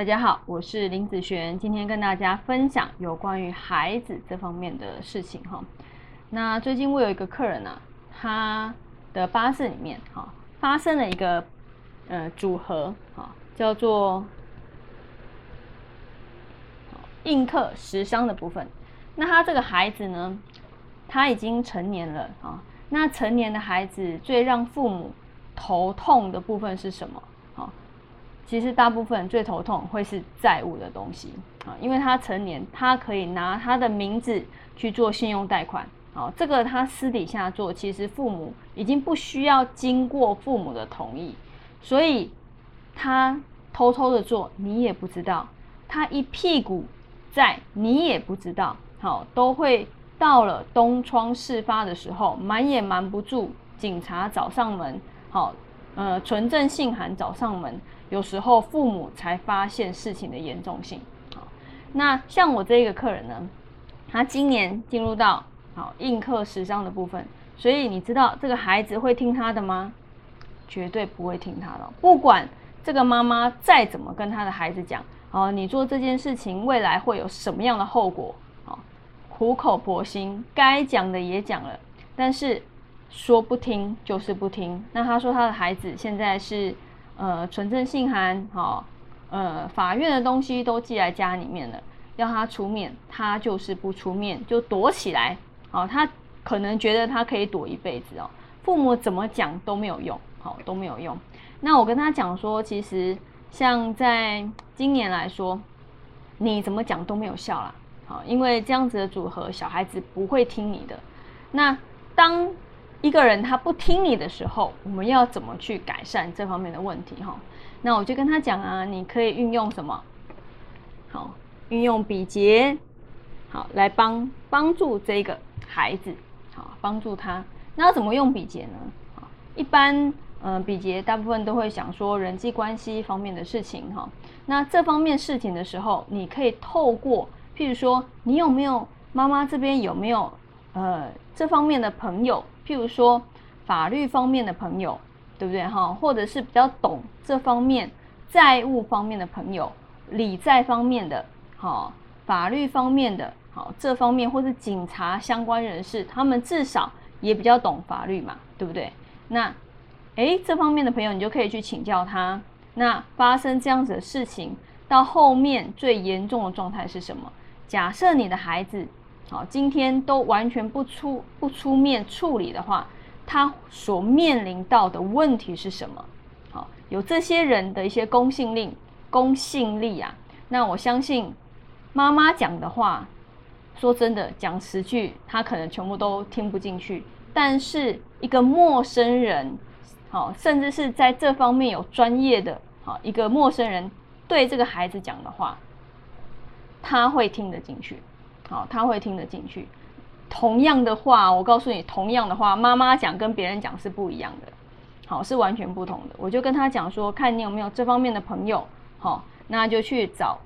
大家好，我是林子璇，今天跟大家分享有关于孩子这方面的事情哈。那最近我有一个客人呢，他的八字里面哈发生了一个呃组合哈，叫做印克食伤的部分。那他这个孩子呢，他已经成年了啊。那成年的孩子最让父母头痛的部分是什么？其实大部分最头痛会是债务的东西啊，因为他成年，他可以拿他的名字去做信用贷款啊，这个他私底下做，其实父母已经不需要经过父母的同意，所以他偷偷的做，你也不知道，他一屁股债，你也不知道，好，都会到了东窗事发的时候，瞒也瞒不住，警察找上门，好，呃，纯正信函找上门。有时候父母才发现事情的严重性。好，那像我这个客人呢，他今年进入到好应课时尚的部分，所以你知道这个孩子会听他的吗？绝对不会听他的。不管这个妈妈再怎么跟他的孩子讲，哦，你做这件事情未来会有什么样的后果？哦，苦口婆心，该讲的也讲了，但是说不听就是不听。那他说他的孩子现在是。呃，纯正信函，好，呃，法院的东西都寄来家里面了，要他出面，他就是不出面，就躲起来，好，他可能觉得他可以躲一辈子哦，父母怎么讲都没有用，好，都没有用。那我跟他讲说，其实像在今年来说，你怎么讲都没有效啦，好，因为这样子的组合，小孩子不会听你的。那当一个人他不听你的时候，我们要怎么去改善这方面的问题？哈，那我就跟他讲啊，你可以运用什么？好，运用比劫，好来帮帮助这个孩子，好帮助他。那要怎么用比劫呢？一般嗯，比劫大部分都会想说人际关系方面的事情，哈。那这方面事情的时候，你可以透过，譬如说，你有没有妈妈这边有没有呃这方面的朋友？譬如说，法律方面的朋友，对不对哈？或者是比较懂这方面债务方面的朋友，理债方面的，好，法律方面的，好，这方面或是警察相关人士，他们至少也比较懂法律嘛，对不对？那，诶，这方面的朋友，你就可以去请教他。那发生这样子的事情，到后面最严重的状态是什么？假设你的孩子。好，今天都完全不出不出面处理的话，他所面临到的问题是什么？好，有这些人的一些公信力，公信力啊，那我相信妈妈讲的话，说真的讲十句，他可能全部都听不进去。但是一个陌生人，好，甚至是在这方面有专业的，好，一个陌生人对这个孩子讲的话，他会听得进去。好，他会听得进去。同样的话，我告诉你，同样的话，妈妈讲跟别人讲是不一样的，好，是完全不同的。我就跟他讲说，看你有没有这方面的朋友，好，那就去找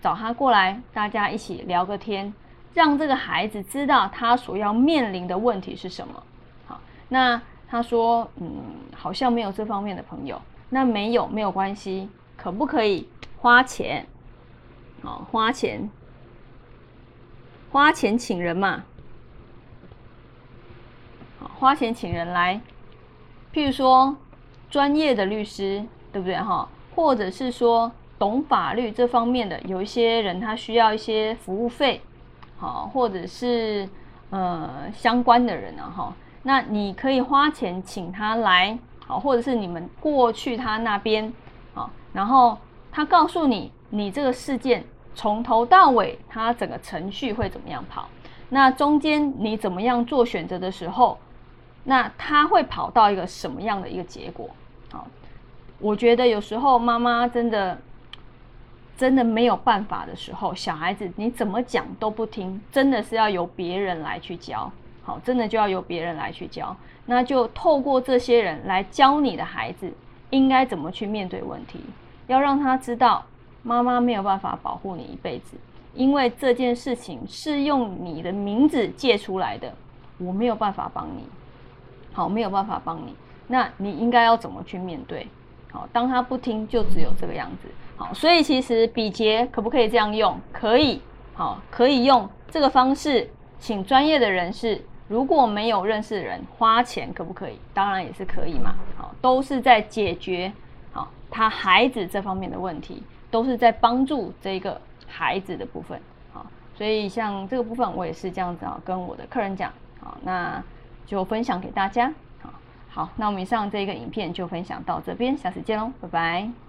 找他过来，大家一起聊个天，让这个孩子知道他所要面临的问题是什么。好，那他说，嗯，好像没有这方面的朋友。那没有没有关系，可不可以花钱？好，花钱。花钱请人嘛，花钱请人来，譬如说专业的律师，对不对哈？或者是说懂法律这方面的，有一些人他需要一些服务费，好，或者是呃相关的人啊哈，那你可以花钱请他来，好，或者是你们过去他那边，好，然后他告诉你你这个事件。从头到尾，它整个程序会怎么样跑？那中间你怎么样做选择的时候，那它会跑到一个什么样的一个结果？好，我觉得有时候妈妈真的真的没有办法的时候，小孩子你怎么讲都不听，真的是要由别人来去教。好，真的就要由别人来去教。那就透过这些人来教你的孩子应该怎么去面对问题，要让他知道。妈妈没有办法保护你一辈子，因为这件事情是用你的名字借出来的，我没有办法帮你，好，没有办法帮你。那你应该要怎么去面对？好，当他不听，就只有这个样子。好，所以其实比劫可不可以这样用？可以，好，可以用这个方式，请专业的人士。如果没有认识的人，花钱可不可以？当然也是可以嘛。好，都是在解决好他孩子这方面的问题，都是在帮助这个孩子的部分。啊，所以像这个部分，我也是这样子啊，跟我的客人讲。啊，那就分享给大家。啊，好，那我们以上这个影片就分享到这边，下次见喽，拜拜。